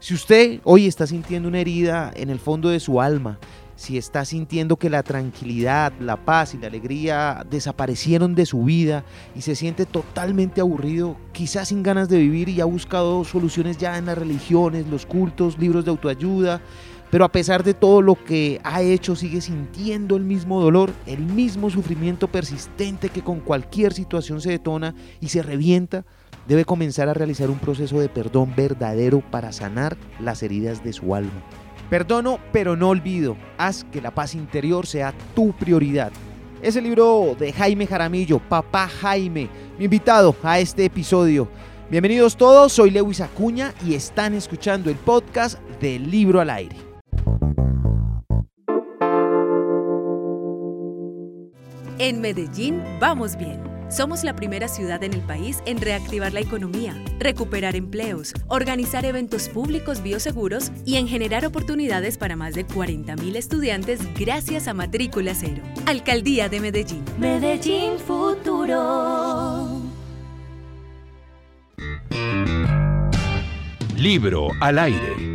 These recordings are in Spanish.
Si usted hoy está sintiendo una herida en el fondo de su alma, si está sintiendo que la tranquilidad, la paz y la alegría desaparecieron de su vida y se siente totalmente aburrido, quizás sin ganas de vivir y ha buscado soluciones ya en las religiones, los cultos, libros de autoayuda, pero a pesar de todo lo que ha hecho sigue sintiendo el mismo dolor, el mismo sufrimiento persistente que con cualquier situación se detona y se revienta, debe comenzar a realizar un proceso de perdón verdadero para sanar las heridas de su alma. Perdono, pero no olvido. Haz que la paz interior sea tu prioridad. Es el libro de Jaime Jaramillo, Papá Jaime, mi invitado a este episodio. Bienvenidos todos, soy Lewis Acuña y están escuchando el podcast del Libro al Aire. En Medellín vamos bien. Somos la primera ciudad en el país en reactivar la economía, recuperar empleos, organizar eventos públicos bioseguros y en generar oportunidades para más de 40.000 estudiantes gracias a Matrícula Cero. Alcaldía de Medellín. Medellín Futuro. Libro al aire.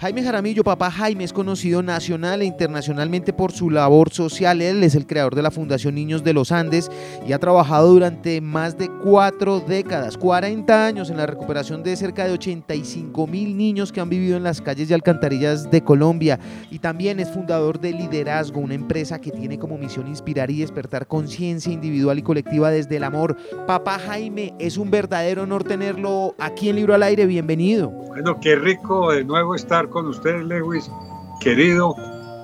Jaime Jaramillo, papá Jaime, es conocido nacional e internacionalmente por su labor social. Él es el creador de la Fundación Niños de los Andes y ha trabajado durante más de cuatro décadas, 40 años en la recuperación de cerca de 85 mil niños que han vivido en las calles y alcantarillas de Colombia. Y también es fundador de Liderazgo, una empresa que tiene como misión inspirar y despertar conciencia individual y colectiva desde el amor. Papá Jaime, es un verdadero honor tenerlo aquí en Libro al Aire. Bienvenido. Bueno, qué rico de nuevo estar con ustedes, Lewis, querido,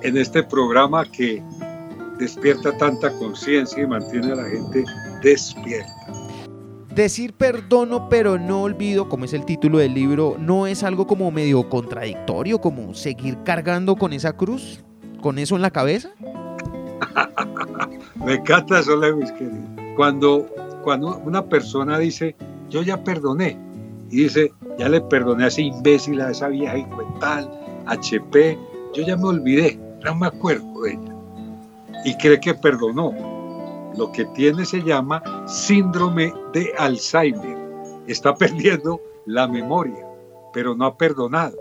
en este programa que despierta tanta conciencia y mantiene a la gente despierta. Decir perdono pero no olvido, como es el título del libro, no es algo como medio contradictorio, como seguir cargando con esa cruz, con eso en la cabeza. Me encanta eso, Lewis, querido. Cuando, cuando una persona dice, yo ya perdoné, y dice, ya le perdoné a ese imbécil, a esa vieja tal, HP, yo ya me olvidé, no me acuerdo de ella. Y cree que perdonó. Lo que tiene se llama síndrome de Alzheimer. Está perdiendo la memoria, pero no ha perdonado.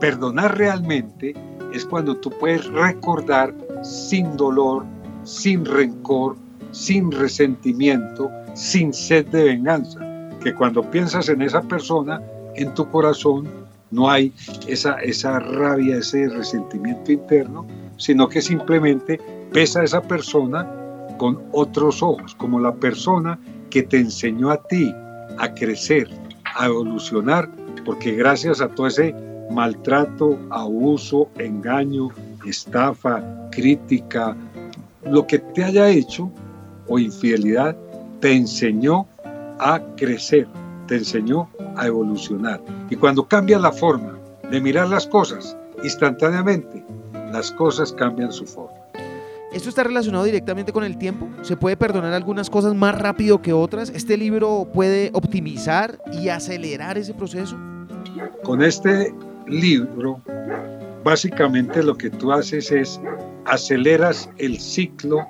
Perdonar realmente es cuando tú puedes recordar sin dolor, sin rencor, sin resentimiento, sin sed de venganza. Que cuando piensas en esa persona, en tu corazón no hay esa, esa rabia, ese resentimiento interno, sino que simplemente ves a esa persona con otros ojos, como la persona que te enseñó a ti a crecer, a evolucionar, porque gracias a todo ese maltrato, abuso, engaño, estafa, crítica, lo que te haya hecho o infidelidad, te enseñó a crecer, te enseñó a evolucionar. Y cuando cambia la forma de mirar las cosas, instantáneamente las cosas cambian su forma. ¿Esto está relacionado directamente con el tiempo? ¿Se puede perdonar algunas cosas más rápido que otras? ¿Este libro puede optimizar y acelerar ese proceso? Con este libro, básicamente lo que tú haces es aceleras el ciclo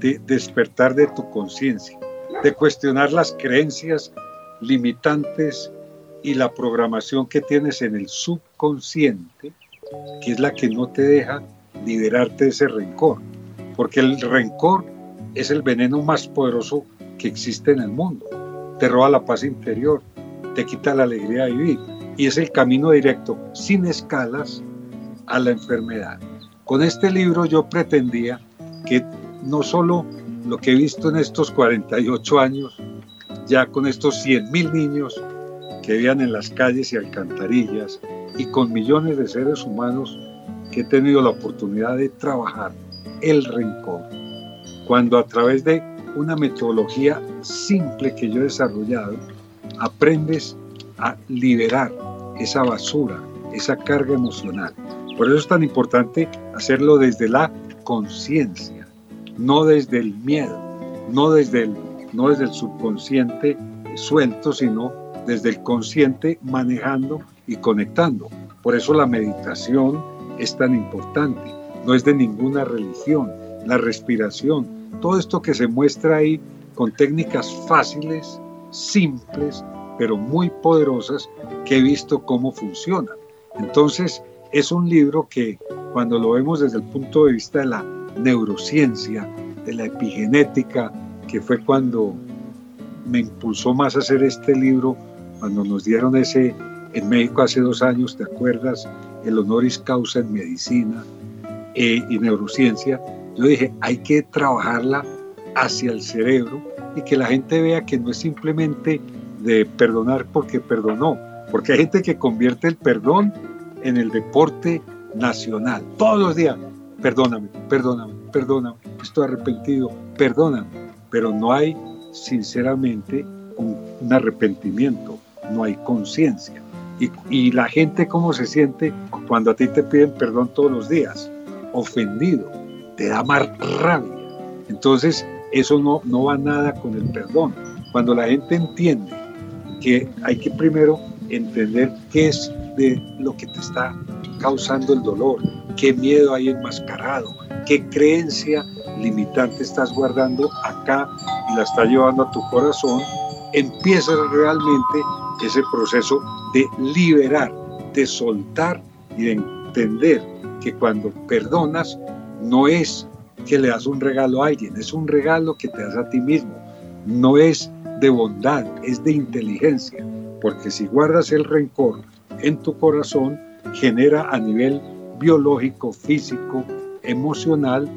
de despertar de tu conciencia, de cuestionar las creencias limitantes y la programación que tienes en el subconsciente, que es la que no te deja liberarte de ese rencor. Porque el rencor es el veneno más poderoso que existe en el mundo. Te roba la paz interior, te quita la alegría de vivir y es el camino directo, sin escalas, a la enfermedad. Con este libro yo pretendía que no solo lo que he visto en estos 48 años ya con estos 100.000 niños que vivían en las calles y alcantarillas y con millones de seres humanos que he tenido la oportunidad de trabajar el rencor. Cuando a través de una metodología simple que yo he desarrollado, aprendes a liberar esa basura, esa carga emocional. Por eso es tan importante hacerlo desde la conciencia, no desde el miedo, no desde el no desde el subconsciente suelto, sino desde el consciente manejando y conectando. Por eso la meditación es tan importante. No es de ninguna religión. La respiración, todo esto que se muestra ahí con técnicas fáciles, simples, pero muy poderosas que he visto cómo funcionan. Entonces, es un libro que cuando lo vemos desde el punto de vista de la neurociencia, de la epigenética, que fue cuando me impulsó más a hacer este libro, cuando nos dieron ese en México hace dos años, ¿te acuerdas? El honoris causa en medicina eh, y neurociencia. Yo dije, hay que trabajarla hacia el cerebro y que la gente vea que no es simplemente de perdonar porque perdonó, porque hay gente que convierte el perdón en el deporte nacional. Todos los días, perdóname, perdóname, perdóname, estoy arrepentido, perdóname. Pero no hay, sinceramente, un, arrepentimiento, no hay conciencia. Y, y, la gente cómo se siente cuando a ti te piden perdón todos los días, ofendido, te da más rabia. Entonces, eso no, no va nada con el perdón. Cuando la gente entiende que hay que primero entender qué es de lo que te está causando el dolor, qué miedo hay enmascarado, qué creencia limitante estás guardando acá y la está llevando a tu corazón, empieza realmente ese proceso de liberar, de soltar y de entender que cuando perdonas no es que le das un regalo a alguien, es un regalo que te das a ti mismo. No es de bondad, es de inteligencia, porque si guardas el rencor en tu corazón, genera a nivel biológico, físico, emocional,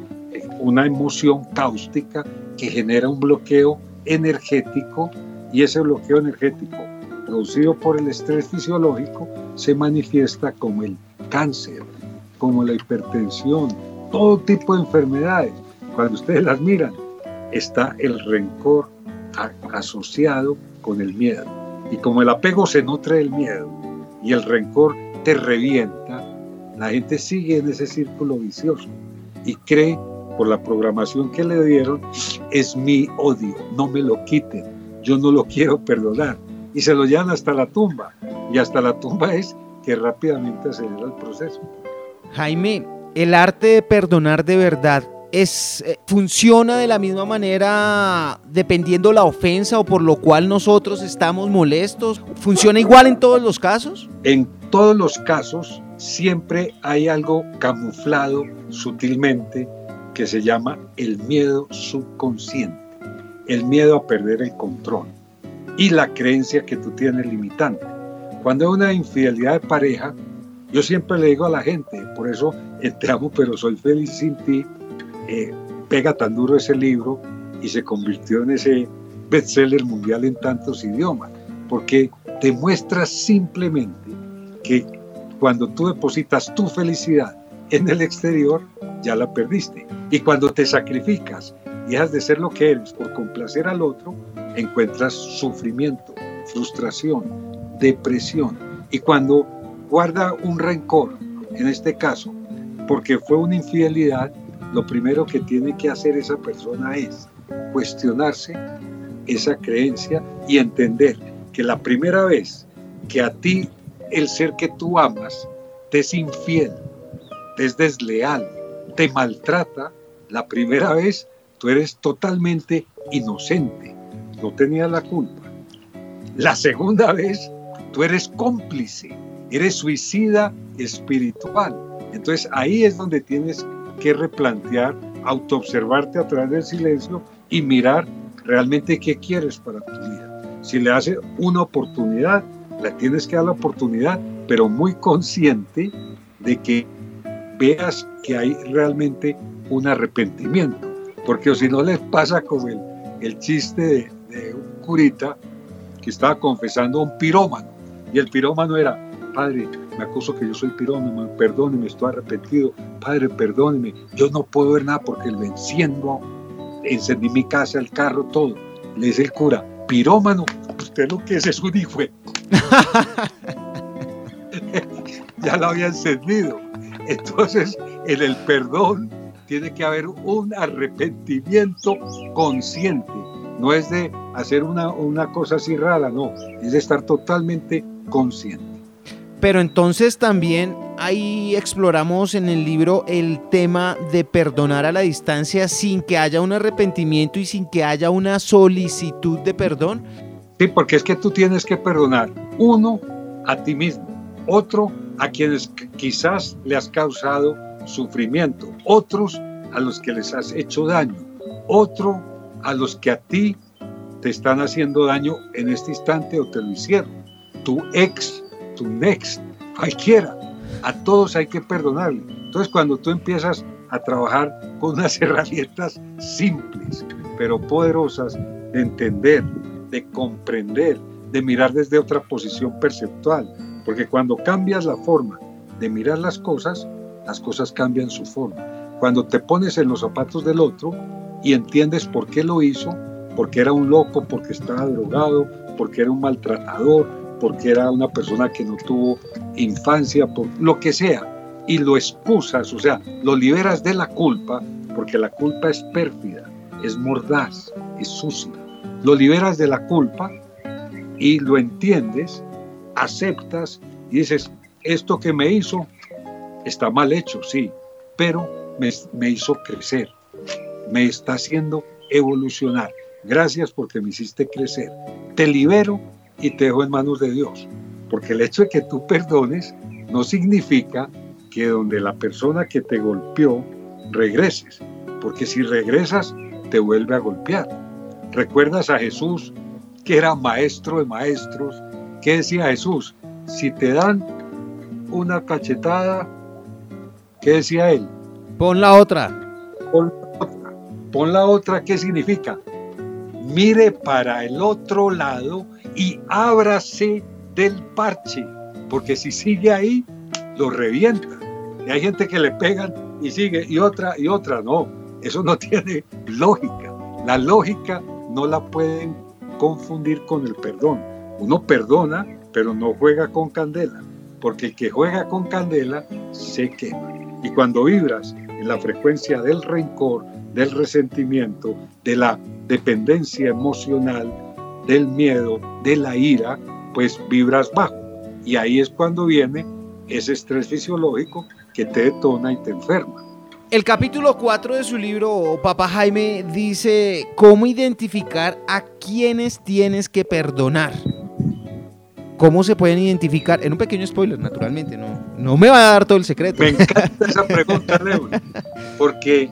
una emoción cáustica que genera un bloqueo energético y ese bloqueo energético producido por el estrés fisiológico se manifiesta como el cáncer, como la hipertensión, todo tipo de enfermedades. Cuando ustedes las miran, está el rencor asociado con el miedo. Y como el apego se nutre del miedo y el rencor te revienta, la gente sigue en ese círculo vicioso y cree por la programación que le dieron, es mi odio, no me lo quiten, yo no lo quiero perdonar. Y se lo llevan hasta la tumba. Y hasta la tumba es que rápidamente acelera el proceso. Jaime, el arte de perdonar de verdad es, eh, funciona de la misma manera dependiendo la ofensa o por lo cual nosotros estamos molestos. ¿Funciona igual en todos los casos? En todos los casos siempre hay algo camuflado sutilmente que se llama el miedo subconsciente, el miedo a perder el control y la creencia que tú tienes limitante. Cuando hay una infidelidad de pareja, yo siempre le digo a la gente, por eso te amo pero soy feliz sin ti, eh, pega tan duro ese libro y se convirtió en ese bestseller mundial en tantos idiomas, porque demuestra simplemente que cuando tú depositas tu felicidad en el exterior, ya la perdiste. Y cuando te sacrificas y dejas de ser lo que eres por complacer al otro, encuentras sufrimiento, frustración, depresión. Y cuando guarda un rencor, en este caso, porque fue una infidelidad, lo primero que tiene que hacer esa persona es cuestionarse esa creencia y entender que la primera vez que a ti el ser que tú amas te es infiel, te es desleal, te maltrata, la primera vez tú eres totalmente inocente, no tenías la culpa. La segunda vez tú eres cómplice, eres suicida espiritual. Entonces ahí es donde tienes que replantear, autoobservarte a través del silencio y mirar realmente qué quieres para tu vida. Si le hace una oportunidad, le tienes que dar la oportunidad, pero muy consciente de que veas que hay realmente un arrepentimiento. Porque si no les pasa como el, el chiste de, de un curita que estaba confesando a un pirómano. Y el pirómano era, Padre, me acuso que yo soy pirómano, perdóneme, estoy arrepentido. Padre, perdóneme, yo no puedo ver nada porque lo enciendo, encendí mi casa, el carro, todo. Le dice el cura, pirómano, usted lo que es es un hijo. ya lo había encendido. Entonces, en el perdón tiene que haber un arrepentimiento consciente. No es de hacer una, una cosa así rara, no. Es de estar totalmente consciente. Pero entonces también ahí exploramos en el libro el tema de perdonar a la distancia sin que haya un arrepentimiento y sin que haya una solicitud de perdón. Sí, porque es que tú tienes que perdonar, uno, a ti mismo, otro, a quienes quizás le has causado sufrimiento, otros a los que les has hecho daño, otro a los que a ti te están haciendo daño en este instante o te lo hicieron, tu ex, tu next, cualquiera, a todos hay que perdonarle. Entonces cuando tú empiezas a trabajar con unas herramientas simples, pero poderosas de entender, de comprender, de mirar desde otra posición perceptual, porque cuando cambias la forma de mirar las cosas, las cosas cambian su forma. Cuando te pones en los zapatos del otro y entiendes por qué lo hizo, porque era un loco, porque estaba drogado, porque era un maltratador, porque era una persona que no tuvo infancia, por lo que sea, y lo excusas, o sea, lo liberas de la culpa, porque la culpa es pérfida, es mordaz, es sucia. Lo liberas de la culpa y lo entiendes, aceptas y dices, esto que me hizo está mal hecho, sí, pero me, me hizo crecer, me está haciendo evolucionar. Gracias porque me hiciste crecer. Te libero y te dejo en manos de Dios. Porque el hecho de que tú perdones no significa que donde la persona que te golpeó regreses. Porque si regresas, te vuelve a golpear. ¿Recuerdas a Jesús que era maestro de maestros? ¿Qué decía Jesús? Si te dan una cachetada, ¿qué decía él? Pon la otra. Pon la otra. Pon la otra, ¿qué significa? Mire para el otro lado y ábrase del parche, porque si sigue ahí, lo revienta. Y hay gente que le pegan y sigue, y otra, y otra, no. Eso no tiene lógica. La lógica no la pueden confundir con el perdón. Uno perdona, pero no juega con candela, porque el que juega con candela se quema. Y cuando vibras en la frecuencia del rencor, del resentimiento, de la dependencia emocional, del miedo, de la ira, pues vibras bajo. Y ahí es cuando viene ese estrés fisiológico que te detona y te enferma. El capítulo 4 de su libro, Papá Jaime, dice cómo identificar a quienes tienes que perdonar. ¿Cómo se pueden identificar? En un pequeño spoiler, naturalmente, no, no me va a dar todo el secreto. Me encanta esa pregunta, Leo, porque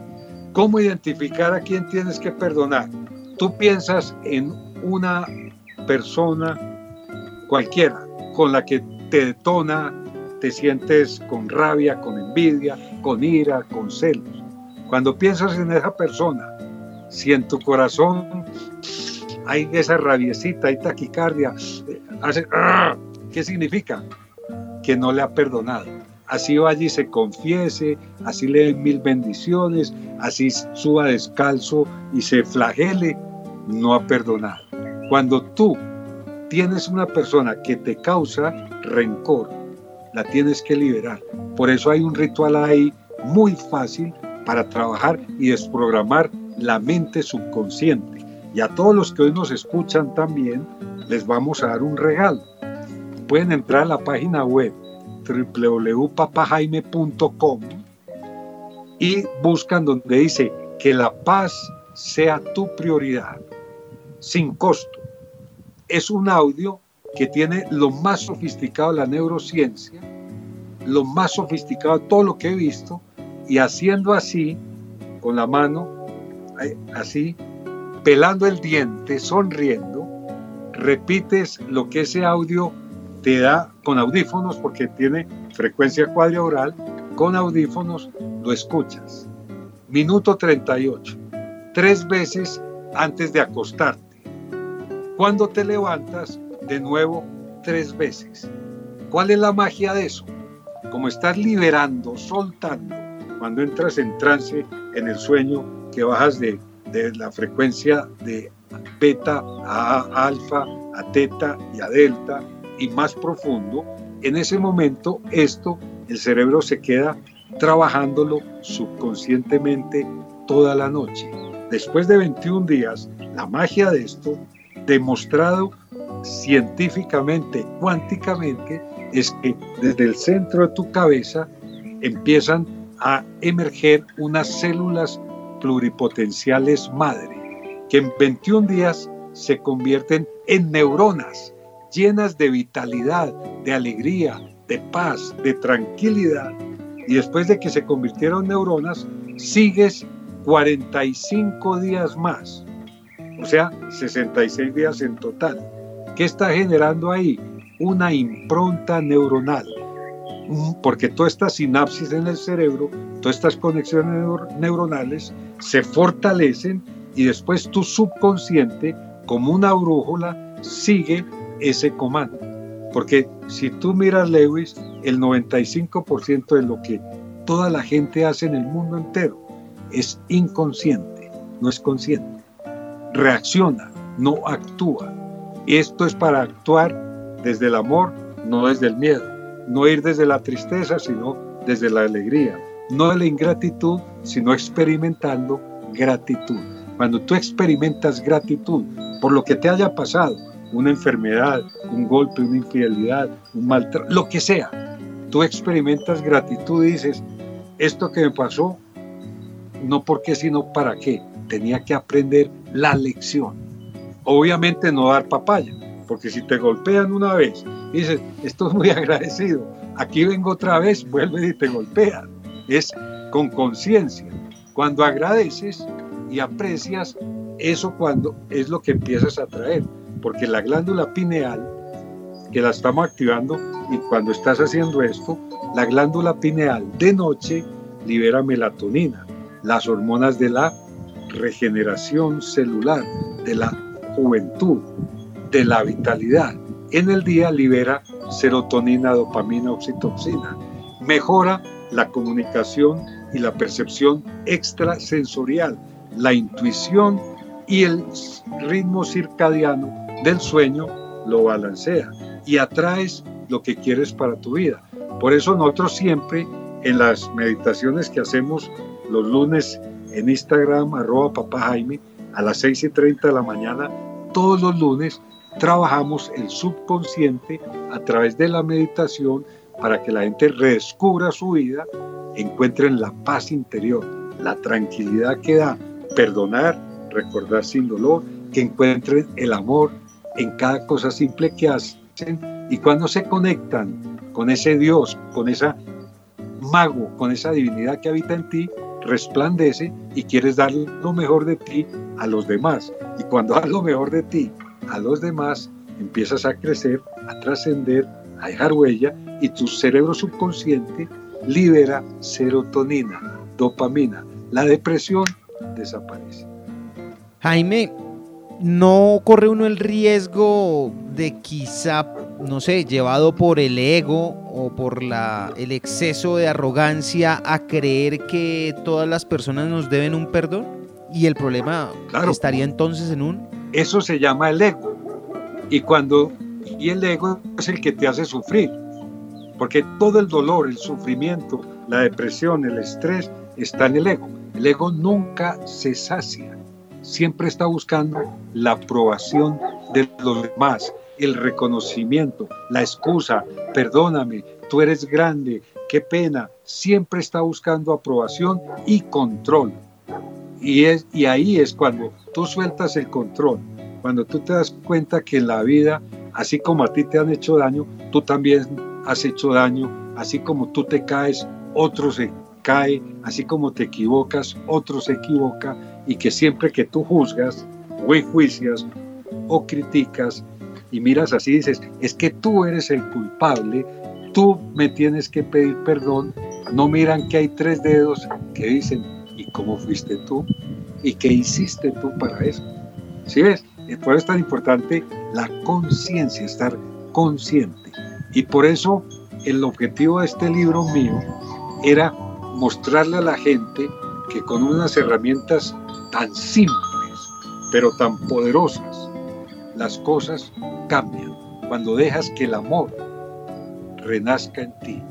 ¿cómo identificar a quién tienes que perdonar? Tú piensas en una persona cualquiera con la que te detona, te sientes con rabia, con envidia, con ira, con celos. Cuando piensas en esa persona, si en tu corazón hay esa rabiecita, hay taquicardia, hace, ¡ah! ¿qué significa? Que no le ha perdonado. Así vaya y se confiese, así le den mil bendiciones, así suba descalzo y se flagele, no ha perdonado. Cuando tú tienes una persona que te causa rencor, la tienes que liberar. Por eso hay un ritual ahí muy fácil para trabajar y desprogramar la mente subconsciente. Y a todos los que hoy nos escuchan también, les vamos a dar un regalo. Pueden entrar a la página web www.papajaime.com y buscan donde dice que la paz sea tu prioridad, sin costo. Es un audio que tiene lo más sofisticado de la neurociencia, lo más sofisticado de todo lo que he visto, y haciendo así, con la mano, así, pelando el diente, sonriendo, repites lo que ese audio te da con audífonos, porque tiene frecuencia cuadrioral, con audífonos lo escuchas. Minuto 38, tres veces antes de acostarte. Cuando te levantas, de nuevo tres veces. ¿Cuál es la magia de eso? Como estás liberando, soltando, cuando entras en trance, en el sueño, que bajas de, la frecuencia de beta a alfa, a teta y a delta, y más profundo, en ese momento esto, el cerebro se queda trabajándolo subconscientemente toda la noche. Después de 21 días, la magia de esto, demostrado científicamente, cuánticamente, es que desde el centro de tu cabeza empiezan a emerger unas células pluripotenciales madre, que en 21 días se convierten en neuronas llenas de vitalidad, de alegría, de paz, de tranquilidad. Y después de que se convirtieron en neuronas, sigues 45 días más, o sea, 66 días en total. ¿Qué está generando ahí? Una impronta neuronal. Porque todas estas sinapsis en el cerebro, todas estas conexiones neuronales se fortalecen y después tu subconsciente, como una brújula, sigue ese comando. Porque si tú miras Lewis, el 95% de lo que toda la gente hace en el mundo entero es inconsciente, no es consciente. Reacciona, no actúa. Esto es para actuar desde el amor, no desde el miedo. No ir desde la tristeza, sino desde la alegría. No de la ingratitud, sino experimentando gratitud. Cuando tú experimentas gratitud por lo que te haya pasado, una enfermedad, un golpe, una infidelidad, un maltrato, lo que sea, tú experimentas gratitud y dices, esto que me pasó no porque sino para qué. Tenía que aprender la lección. Obviamente no dar papaya, porque si te golpean una vez dices, esto es muy agradecido, aquí vengo otra vez, vuelve y te golpean. Es con conciencia. Cuando agradeces y aprecias, eso cuando es lo que empiezas a traer, porque la glándula pineal, que la estamos activando, y cuando estás haciendo esto, la glándula pineal de noche libera melatonina las hormonas de la regeneración celular, de la juventud, de la vitalidad. En el día libera serotonina, dopamina, oxitocina. Mejora la comunicación y la percepción extrasensorial, la intuición y el ritmo circadiano del sueño lo balancea y atraes lo que quieres para tu vida. Por eso nosotros siempre en las meditaciones que hacemos los lunes en Instagram, arroba papá Jaime, a las 6 y 30 de la mañana, todos los lunes trabajamos el subconsciente a través de la meditación para que la gente redescubra su vida, encuentren la paz interior, la tranquilidad que da perdonar, recordar sin dolor, que encuentren el amor en cada cosa simple que hacen y cuando se conectan con ese Dios, con esa mago, con esa divinidad que habita en ti, resplandece y quieres dar lo mejor de ti a los demás. Y cuando das lo mejor de ti a los demás, empiezas a crecer, a trascender, a dejar huella y tu cerebro subconsciente libera serotonina, dopamina. La depresión desaparece. Jaime, ¿no corre uno el riesgo de quizá, no sé, llevado por el ego o por la, el exceso de arrogancia a creer que todas las personas nos deben un perdón? ¿Y el problema estaría entonces en un...? Eso se llama el ego. Y cuando... Y el ego es el que te hace sufrir. Porque todo el dolor, el sufrimiento, la depresión, el estrés está en el ego. El ego nunca se sacia. Siempre está buscando la aprobación de los demás, el reconocimiento, la excusa, perdóname, tú eres grande, qué pena, siempre está buscando aprobación y control. Y, es, y ahí es cuando tú sueltas el control, cuando tú te das cuenta que en la vida, así como a ti te han hecho daño, tú también has hecho daño, así como tú te caes, otro se cae, así como te equivocas, otro se equivoca, y que siempre que tú juzgas o enjuicias o criticas, y miras así dices, es que tú eres el culpable, tú me tienes que pedir perdón, no miran que hay tres dedos que dicen, ¿y cómo fuiste tú? ¿Y qué hiciste tú para eso? ¿Sí ves? Por eso es tan importante la conciencia, estar consciente. Y por eso el objetivo de este libro mío era mostrarle a la gente que con unas herramientas tan simples, pero tan poderosas, las cosas cambian cuando dejas que el amor renazca en ti,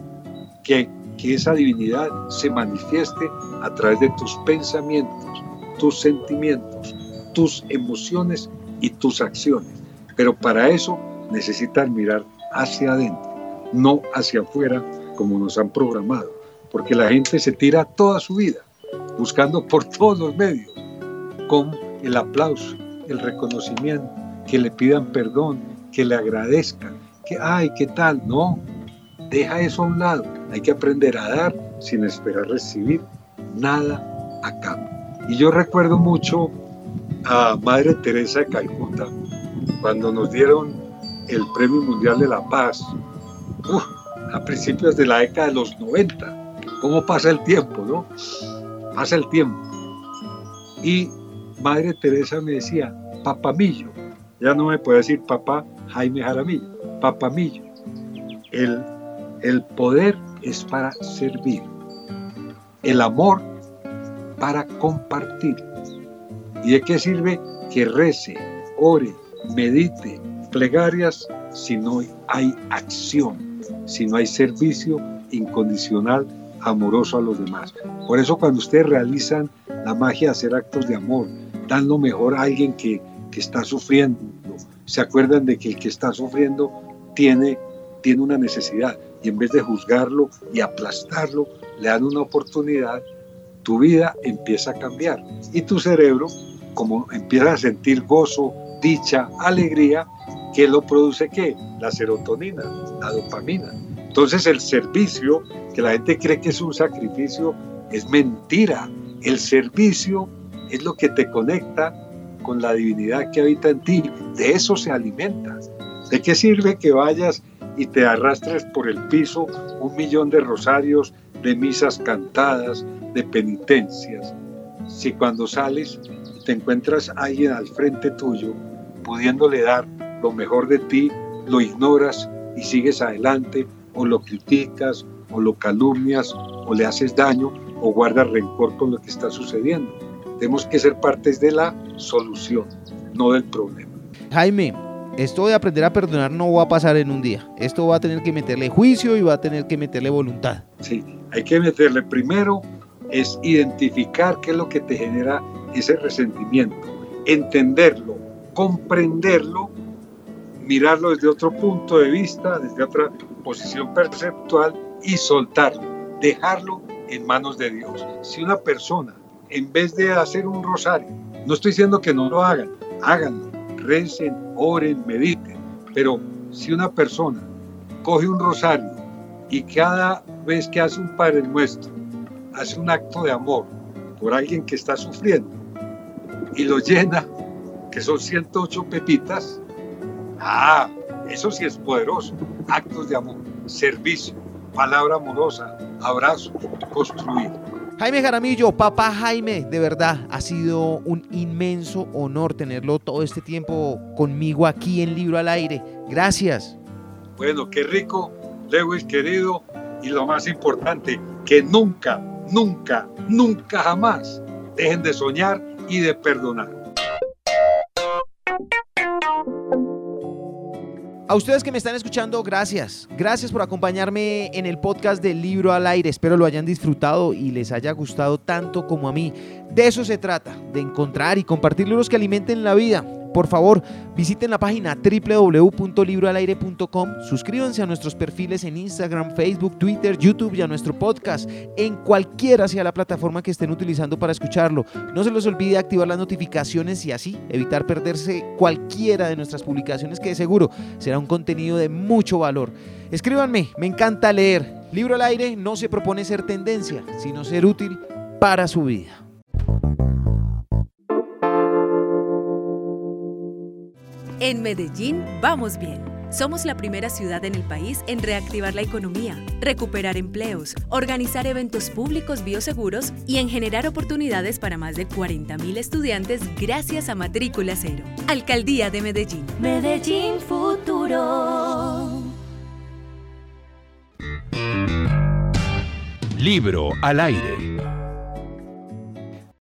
que, que esa divinidad se manifieste a través de tus pensamientos, tus sentimientos, tus emociones y tus acciones. Pero para eso necesitas mirar hacia adentro, no hacia afuera como nos han programado, porque la gente se tira toda su vida buscando por todos los medios con el aplauso, el reconocimiento, que le pidan perdón, que le agradezcan, que, ay, ¿qué tal? No, deja eso a un lado. Hay que aprender a dar sin esperar recibir nada a cambio. Y yo recuerdo mucho a Madre Teresa de Calcuta, cuando nos dieron el Premio Mundial de la Paz, a principios de la década de los 90. ¿Cómo pasa el tiempo, no? Pasa el tiempo. Y Madre Teresa me decía, papamillo, ya no me puede decir papá Jaime Jaramillo, papamillo. El, el poder es para servir, el amor para compartir. ¿Y de qué sirve que rece, ore, medite, plegarias si no hay acción, si no hay servicio incondicional, amoroso a los demás? Por eso cuando ustedes realizan la magia de hacer actos de amor, dan lo mejor a alguien que, que está sufriendo, se acuerdan de que el que está sufriendo tiene, tiene una necesidad y en vez de juzgarlo y aplastarlo, le dan una oportunidad, tu vida empieza a cambiar y tu cerebro, como empieza a sentir gozo, dicha, alegría, ¿qué lo produce qué? La serotonina, la dopamina. Entonces el servicio, que la gente cree que es un sacrificio, es mentira. El servicio es lo que te conecta con la divinidad que habita en ti. De eso se alimenta. ¿De qué sirve que vayas y te arrastres por el piso un millón de rosarios, de misas cantadas, de penitencias? Si cuando sales te encuentras alguien al frente tuyo, pudiéndole dar lo mejor de ti, lo ignoras y sigues adelante, o lo criticas, o lo calumnias, o le haces daño, o guardas rencor con lo que está sucediendo. Tenemos que ser partes de la solución, no del problema. Jaime, esto de aprender a perdonar no va a pasar en un día. Esto va a tener que meterle juicio y va a tener que meterle voluntad. Sí, hay que meterle primero es identificar qué es lo que te genera ese resentimiento, entenderlo, comprenderlo, mirarlo desde otro punto de vista, desde otra posición perceptual y soltarlo, dejarlo en manos de Dios. Si una persona en vez de hacer un rosario. No estoy diciendo que no lo hagan, háganlo, recen, oren, mediten, pero si una persona coge un rosario y cada vez que hace un Padre Nuestro, hace un acto de amor por alguien que está sufriendo y lo llena, que son 108 pepitas, ah, eso sí es poderoso. Actos de amor, servicio, palabra amorosa, abrazo, construir. Jaime Jaramillo, papá Jaime, de verdad ha sido un inmenso honor tenerlo todo este tiempo conmigo aquí en Libro al Aire. Gracias. Bueno, qué rico, Lewis querido, y lo más importante, que nunca, nunca, nunca jamás dejen de soñar y de perdonar. A ustedes que me están escuchando, gracias. Gracias por acompañarme en el podcast del Libro al Aire. Espero lo hayan disfrutado y les haya gustado tanto como a mí. De eso se trata, de encontrar y compartir libros que alimenten la vida por favor, visiten la página www.libroalaire.com, suscríbanse a nuestros perfiles en Instagram, Facebook, Twitter, YouTube y a nuestro podcast en cualquiera sea la plataforma que estén utilizando para escucharlo. No se les olvide activar las notificaciones y así evitar perderse cualquiera de nuestras publicaciones que de seguro será un contenido de mucho valor. Escríbanme, me encanta leer. Libro al aire no se propone ser tendencia, sino ser útil para su vida. En Medellín vamos bien. Somos la primera ciudad en el país en reactivar la economía, recuperar empleos, organizar eventos públicos bioseguros y en generar oportunidades para más de 40.000 estudiantes gracias a Matrícula Cero. Alcaldía de Medellín. Medellín Futuro. Libro al aire.